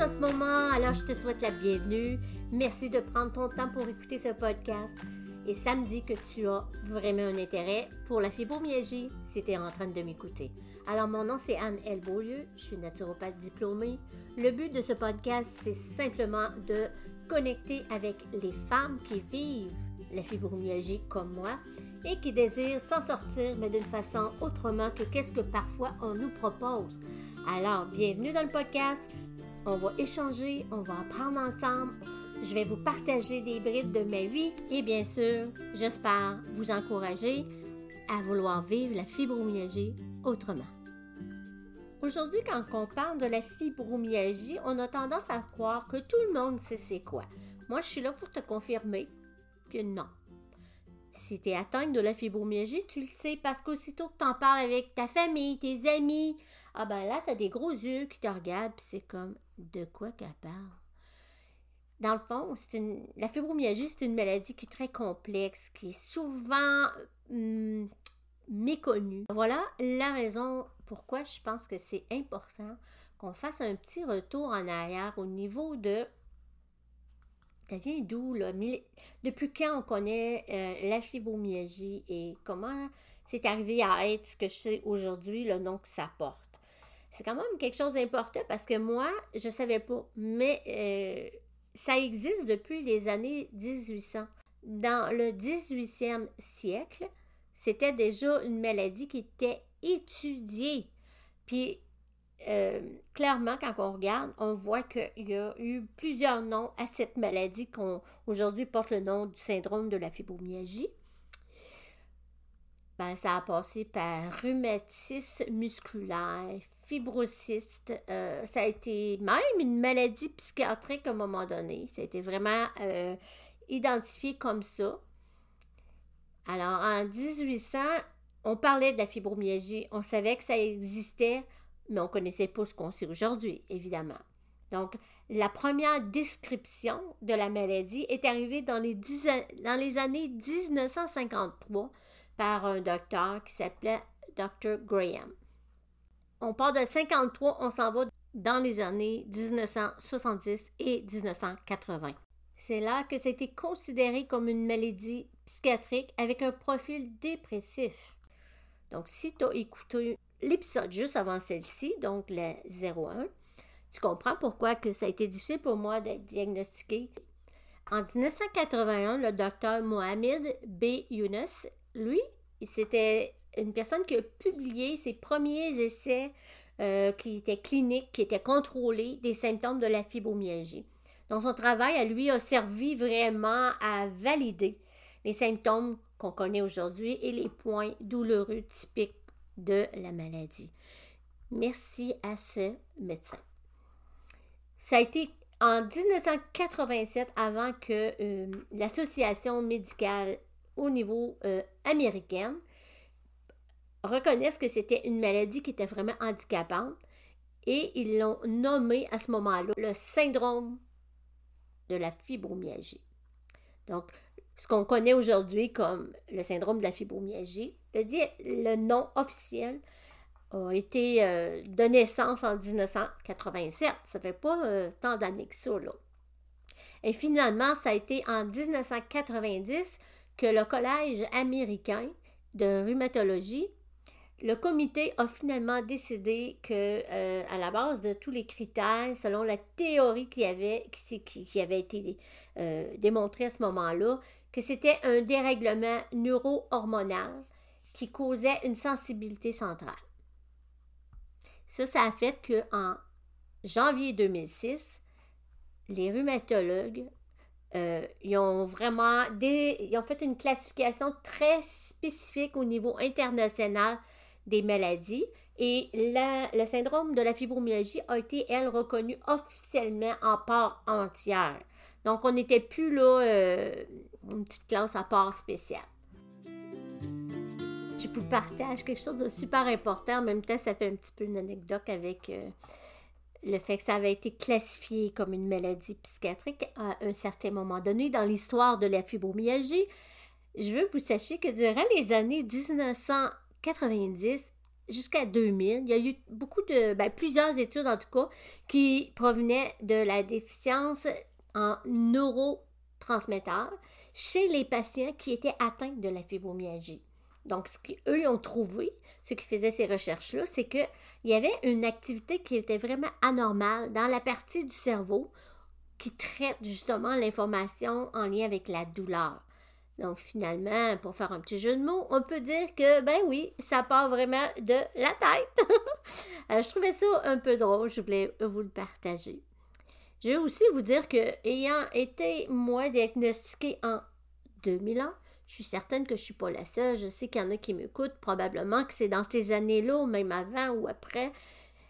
en ce moment, alors je te souhaite la bienvenue. Merci de prendre ton temps pour écouter ce podcast. Et ça me dit que tu as vraiment un intérêt pour la fibromyalgie si tu es en train de m'écouter. Alors, mon nom, c'est Anne-L. Beaulieu. Je suis naturopathe diplômée. Le but de ce podcast, c'est simplement de connecter avec les femmes qui vivent la fibromyalgie comme moi et qui désirent s'en sortir, mais d'une façon autrement que qu'est-ce que parfois on nous propose. Alors, bienvenue dans le podcast. On va échanger, on va apprendre ensemble. Je vais vous partager des brides de ma vie et bien sûr, j'espère vous encourager à vouloir vivre la fibromyalgie autrement. Aujourd'hui, quand on parle de la fibromyalgie, on a tendance à croire que tout le monde sait c'est quoi. Moi, je suis là pour te confirmer que non. Si tu es atteinte de la fibromyalgie, tu le sais parce qu'aussitôt que tu en parles avec ta famille, tes amis, ah ben là, tu as des gros yeux qui te regardent, c'est comme de quoi qu'elle parle. Dans le fond, une, la fibromyalgie, c'est une maladie qui est très complexe, qui est souvent hum, méconnue. Voilà la raison pourquoi je pense que c'est important qu'on fasse un petit retour en arrière au niveau de ça vient d'où, là? Depuis quand on connaît euh, la fibromyalgie et comment c'est arrivé à être ce que je sais aujourd'hui, le nom que ça porte? C'est quand même quelque chose d'important parce que moi, je ne savais pas, mais euh, ça existe depuis les années 1800. Dans le 18e siècle, c'était déjà une maladie qui était étudiée. Puis euh, clairement, quand on regarde, on voit qu'il y a eu plusieurs noms à cette maladie qu'on aujourd'hui porte le nom du syndrome de la fibromyalgie. Ben, ça a passé par rhumatisme musculaire, fibrocyste. Euh, ça a été même une maladie psychiatrique à un moment donné. Ça a été vraiment euh, identifié comme ça. Alors, en 1800, on parlait de la fibromyalgie. On savait que ça existait mais on ne connaissait pas ce qu'on sait aujourd'hui, évidemment. Donc, la première description de la maladie est arrivée dans les, dans les années 1953 par un docteur qui s'appelait Dr. Graham. On part de 53, on s'en va dans les années 1970 et 1980. C'est là que ça a été considéré comme une maladie psychiatrique avec un profil dépressif. Donc, si tu as écouté l'épisode juste avant celle-ci, donc la 01, tu comprends pourquoi que ça a été difficile pour moi d'être diagnostiqué. En 1981, le docteur Mohamed B. Younes, lui, c'était une personne qui a publié ses premiers essais euh, qui étaient cliniques, qui étaient contrôlés des symptômes de la fibromyalgie. Donc, son travail à lui a servi vraiment à valider les symptômes qu'on connaît aujourd'hui et les points douloureux typiques de la maladie. Merci à ce médecin. Ça a été en 1987 avant que euh, l'association médicale au niveau euh, américain reconnaisse que c'était une maladie qui était vraiment handicapante et ils l'ont nommé à ce moment-là le syndrome de la fibromyalgie. Donc, ce qu'on connaît aujourd'hui comme le syndrome de la fibromyalgie, le, le nom officiel a été euh, de naissance en 1987. Ça fait pas euh, tant d'années que ça. Et finalement, ça a été en 1990 que le Collège américain de rhumatologie, le comité a finalement décidé que, euh, à la base de tous les critères, selon la théorie qui avait, qui, avait été démontrée à ce moment-là, que c'était un dérèglement neuro-hormonal qui causait une sensibilité centrale. Ça, ça a fait qu'en janvier 2006, les rhumatologues euh, ils ont vraiment ils ont fait une classification très spécifique au niveau international des maladies et le syndrome de la fibromyalgie a été, elle, reconnu officiellement en part entière. Donc, on n'était plus là, euh, une petite classe à part spéciale. Je vous partage quelque chose de super important. En même temps, ça fait un petit peu une anecdote avec euh, le fait que ça avait été classifié comme une maladie psychiatrique à un certain moment donné dans l'histoire de la fibromyalgie. Je veux que vous sachiez que durant les années 1990 jusqu'à 2000. Il y a eu beaucoup de, ben, plusieurs études en tout cas, qui provenaient de la déficience en neurotransmetteurs chez les patients qui étaient atteints de la fibromyalgie. Donc, ce qu'eux ont trouvé, ceux qui faisaient ces recherches-là, c'est qu'il y avait une activité qui était vraiment anormale dans la partie du cerveau qui traite justement l'information en lien avec la douleur. Donc finalement, pour faire un petit jeu de mots, on peut dire que, ben oui, ça part vraiment de la tête. je trouvais ça un peu drôle, je voulais vous le partager. Je vais aussi vous dire que, ayant été, moi, diagnostiquée en 2001, je suis certaine que je ne suis pas la seule. Je sais qu'il y en a qui m'écoutent, probablement que c'est dans ces années-là, ou même avant ou après,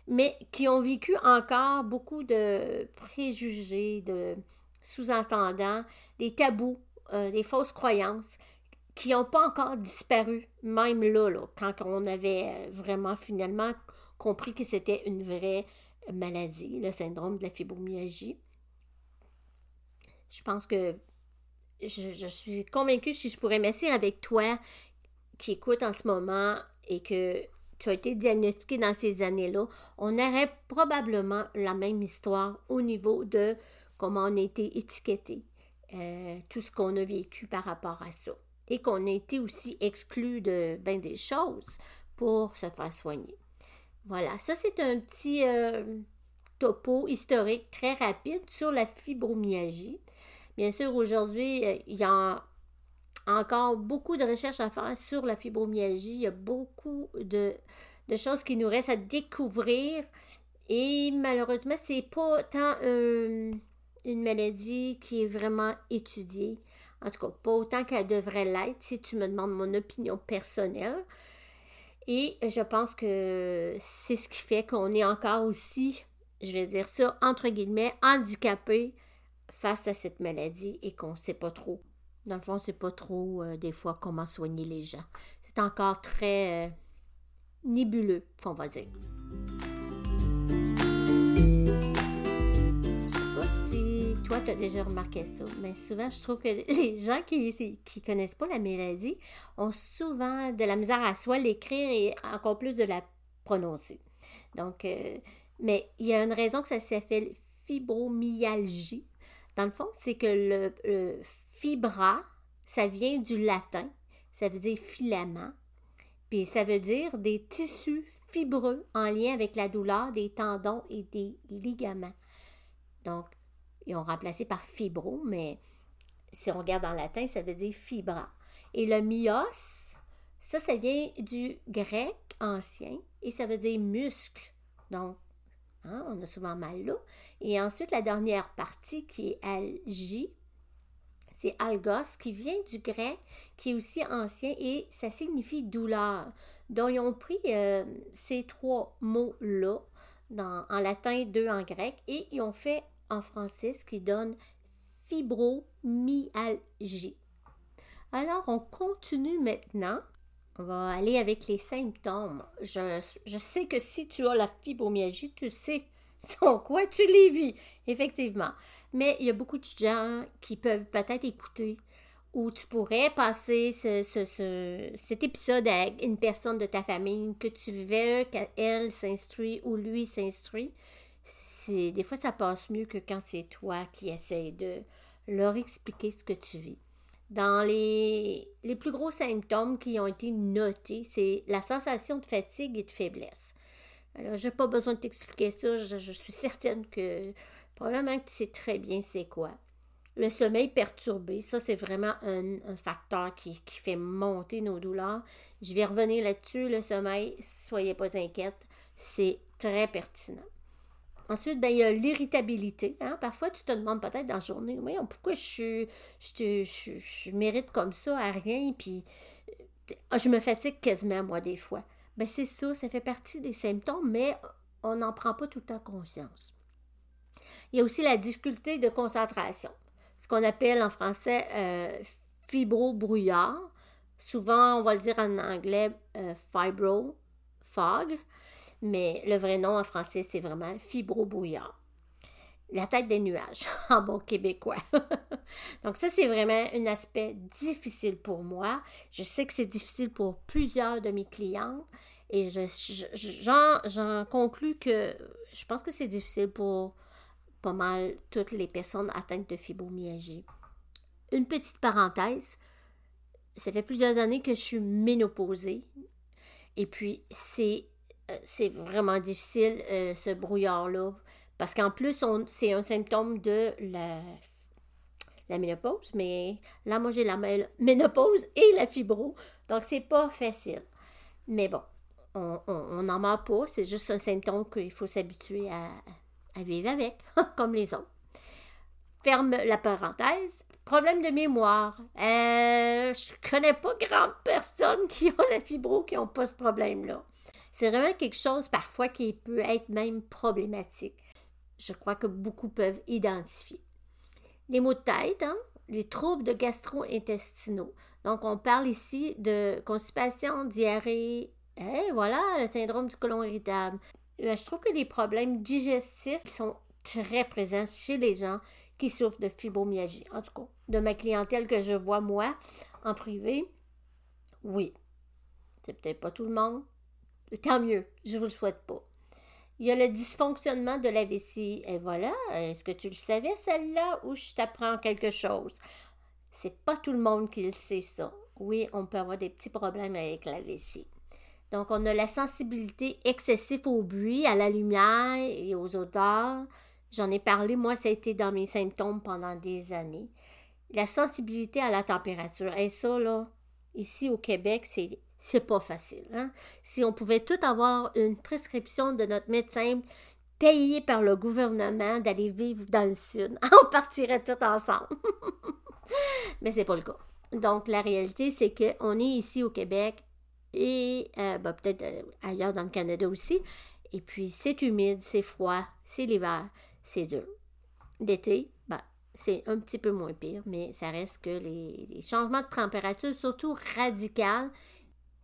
mais qui ont vécu encore beaucoup de préjugés, de sous-entendants, des tabous, euh, des fausses croyances qui n'ont pas encore disparu, même là, quand on avait euh, vraiment finalement compris que c'était une vraie maladie, le syndrome de la fibromyalgie. Je pense que je, suis convaincue, si je pourrais m'asseoir avec toi qui écoute en ce moment et que tu as été diagnostiqué dans ces années-là, on aurait probablement la même histoire au niveau de comment on a été étiqueté, euh, tout ce qu'on a vécu par rapport à ça. Et qu'on a été aussi exclu de bien des choses pour se faire soigner. Voilà, ça c'est un petit euh, topo historique très rapide sur la fibromyalgie. Bien sûr, aujourd'hui, euh, il y a encore beaucoup de recherches à faire sur la fibromyalgie. Il y a beaucoup de, choses qui nous restent à découvrir. Et malheureusement, c'est pas tant une maladie qui est vraiment étudiée. En tout cas, pas autant qu'elle devrait l'être si tu me demandes mon opinion personnelle. Et je pense que c'est ce qui fait qu'on est encore aussi, je vais dire ça, entre guillemets, handicapé face à cette maladie et qu'on ne sait pas trop. Dans le fond, on ne sait pas trop euh, des fois comment soigner les gens. C'est encore très euh, nébuleux, on va dire. Je sais pas si toi, tu as déjà remarqué ça, mais souvent, je trouve que les gens qui ne connaissent pas la maladie ont souvent de la misère à soit l'écrire et encore plus de la prononcer. Donc, euh, mais il y a une raison que ça s'appelle fibromyalgie. Dans le fond, c'est que le, fibra, ça vient du latin, ça veut dire filament, puis ça veut dire des tissus fibreux en lien avec la douleur des tendons et des ligaments. Donc, ils ont remplacé par fibro, mais si on regarde en latin, ça veut dire fibra. Et le myos, ça, ça vient du grec ancien et ça veut dire muscle. Donc, Hein, on a souvent mal là. Et ensuite, la dernière partie qui est algie, c'est algos, qui vient du grec, qui est aussi ancien et ça signifie douleur. Donc, ils ont pris euh, ces trois mots-là, en latin, deux en grec, et ils ont fait en français ce qui donne fibromyalgie. Alors, on continue maintenant on va aller avec les symptômes. Je, sais que si tu as la fibromyalgie, tu sais sans quoi tu les vis, effectivement. Mais il y a beaucoup de gens qui peuvent peut-être écouter ou tu pourrais passer cet épisode avec une personne de ta famille que tu veux qu'elle s'instruit ou lui s'instruit. Des fois, ça passe mieux que quand c'est toi qui essayes de leur expliquer ce que tu vis. Dans les, plus gros symptômes qui ont été notés, c'est la sensation de fatigue et de faiblesse. Alors, je n'ai pas besoin de t'expliquer ça, je, suis certaine que probablement que tu sais très bien c'est quoi. Le sommeil perturbé, ça c'est vraiment un, facteur qui, qui, fait monter nos douleurs. Je vais revenir là-dessus, le sommeil, soyez pas inquiète, c'est très pertinent. Ensuite, ben, il y a l'irritabilité. Hein. Parfois, tu te demandes peut-être dans la journée, oui, pourquoi je, je, je, mérite comme ça à rien, puis euh, je me fatigue quasiment, moi, des fois. Ben, c'est ça, ça fait partie des symptômes, mais on n'en prend pas tout le temps conscience. Il y a aussi la difficulté de concentration, ce qu'on appelle en français euh, fibro-brouillard. Souvent, on va le dire en anglais euh, fibro-fog mais le vrai nom en français, c'est vraiment fibrobrouillard. La tête des nuages, en bon québécois. Donc ça, c'est vraiment un aspect difficile pour moi. Je sais que c'est difficile pour plusieurs de mes clients Et j'en je, conclus que je pense que c'est difficile pour pas mal toutes les personnes atteintes de fibromyalgie. Une petite parenthèse, ça fait plusieurs années que je suis ménopausée. Et puis, c'est, c'est vraiment difficile, euh, ce brouillard-là. Parce qu'en plus, c'est un symptôme de la, la ménopause. Mais là, moi, j'ai la ménopause et la fibro. Donc, c'est pas facile. Mais bon, on n'en meurt pas. C'est juste un symptôme qu'il faut s'habituer à, à vivre avec, comme les autres. Ferme la parenthèse. Problème de mémoire. Euh, je connais pas grande personne qui a la fibro qui n'ont pas ce problème-là. C'est vraiment quelque chose parfois qui peut être même problématique. Je crois que beaucoup peuvent identifier. Les maux de tête, hein? les troubles de gastro-intestinaux. Donc, on parle ici de constipation, diarrhée, et voilà, le syndrome du côlon irritable. Euh, je trouve que les problèmes digestifs sont très présents chez les gens qui souffrent de fibromyalgie. En tout cas, de ma clientèle que je vois moi en privé, oui. C'est peut-être pas tout le monde. Tant mieux, je vous le souhaite pas. Il y a le dysfonctionnement de la vessie. Et voilà, est-ce que tu le savais celle-là ou je t'apprends quelque chose? C'est pas tout le monde qui le sait ça. Oui, on peut avoir des petits problèmes avec la vessie. Donc, on a la sensibilité excessive au bruit, à la lumière et aux odeurs. J'en ai parlé, moi, ça a été dans mes symptômes pendant des années. La sensibilité à la température. Et ça, là, ici au Québec, c'est, c'est pas facile. Hein? Si on pouvait tout avoir une prescription de notre médecin payée par le gouvernement d'aller vivre dans le sud, on partirait tout ensemble. Mais c'est pas le cas. Donc, la réalité, c'est qu'on est ici au Québec, et euh, ben, peut-être euh, ailleurs dans le Canada aussi. Et puis, c'est humide, c'est froid, c'est l'hiver, c'est dur. L'été, ben, c'est un petit peu moins pire, mais ça reste que les, changements de température, surtout radicaux,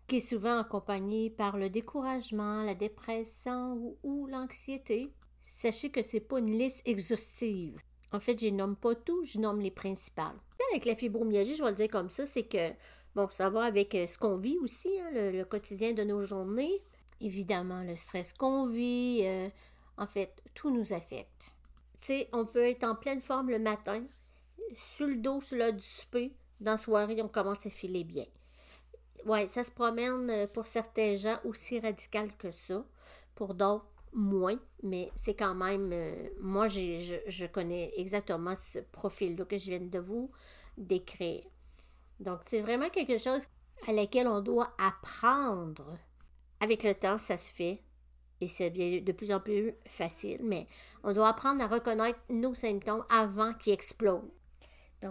qui est souvent accompagné par le découragement, la dépression ou, l'anxiété. Sachez que ce n'est pas une liste exhaustive. En fait, je nomme pas tout, je nomme les principales. Avec la fibromyalgie, je vais le dire comme ça, c'est que Bon, ça va avec euh, ce qu'on vit aussi, hein, le, quotidien de nos journées. Évidemment, le stress qu'on vit, euh, en fait, tout nous affecte. Tu sais, on peut être en pleine forme le matin, sur le dos, sur le du souper. Dans la soirée, on commence à filer bien. Oui, ça se promène euh, pour certains gens aussi radical que ça. Pour d'autres, moins, mais c'est quand même. moi, je, je connais exactement ce profil-là que je viens de vous décrire. Donc, c'est vraiment quelque chose à laquelle on doit apprendre. Avec le temps, ça se fait et ça devient de plus en plus facile, mais on doit apprendre à reconnaître nos symptômes avant qu'ils explosent.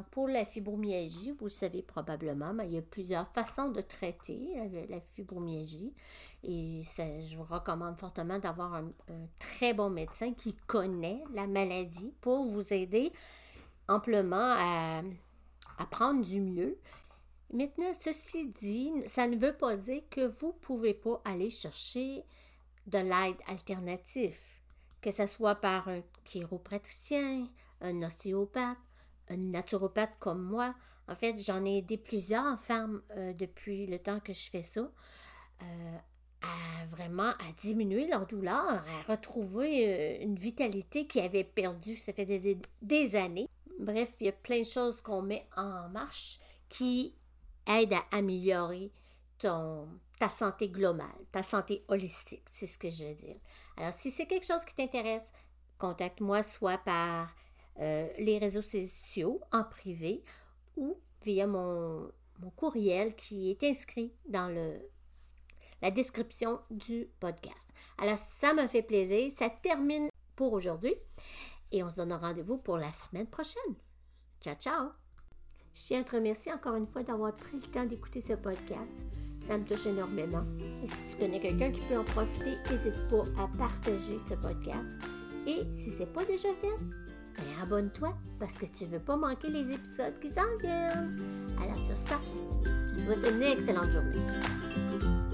Pour la fibromyalgie, vous le savez probablement, mais il y a plusieurs façons de traiter la fibromyalgie. Et je vous recommande fortement d'avoir un, très bon médecin qui connaît la maladie pour vous aider amplement à, à prendre du mieux. Maintenant, ceci dit, ça ne veut pas dire que vous ne pouvez pas aller chercher de l'aide alternative, que ce soit par un chiropraticien, un ostéopathe, un naturopathe comme moi. En fait, j'en ai aidé plusieurs femmes euh, depuis le temps que je fais ça. Euh, à vraiment à diminuer leur douleur, à retrouver euh, une vitalité qui avait perdu, ça fait des années. Bref, il y a plein de choses qu'on met en marche qui aident à améliorer ta santé globale, ta santé holistique, c'est ce que je veux dire. Alors, si c'est quelque chose qui t'intéresse, contacte-moi soit par euh, les réseaux sociaux en privé ou via mon, mon, courriel qui est inscrit dans le, la description du podcast. Alors, ça me fait plaisir. Ça termine pour aujourd'hui et on se donne rendez-vous pour la semaine prochaine. Ciao, ciao! Je tiens à te remercier encore une fois d'avoir pris le temps d'écouter ce podcast. Ça me touche énormément. Et si tu connais quelqu'un qui peut en profiter, n'hésite pas à partager ce podcast. Et si ce n'est pas déjà fait, ben abonne-toi parce que tu ne veux pas manquer les épisodes qui s'en viennent. Alors sur ça, je te souhaite une excellente journée.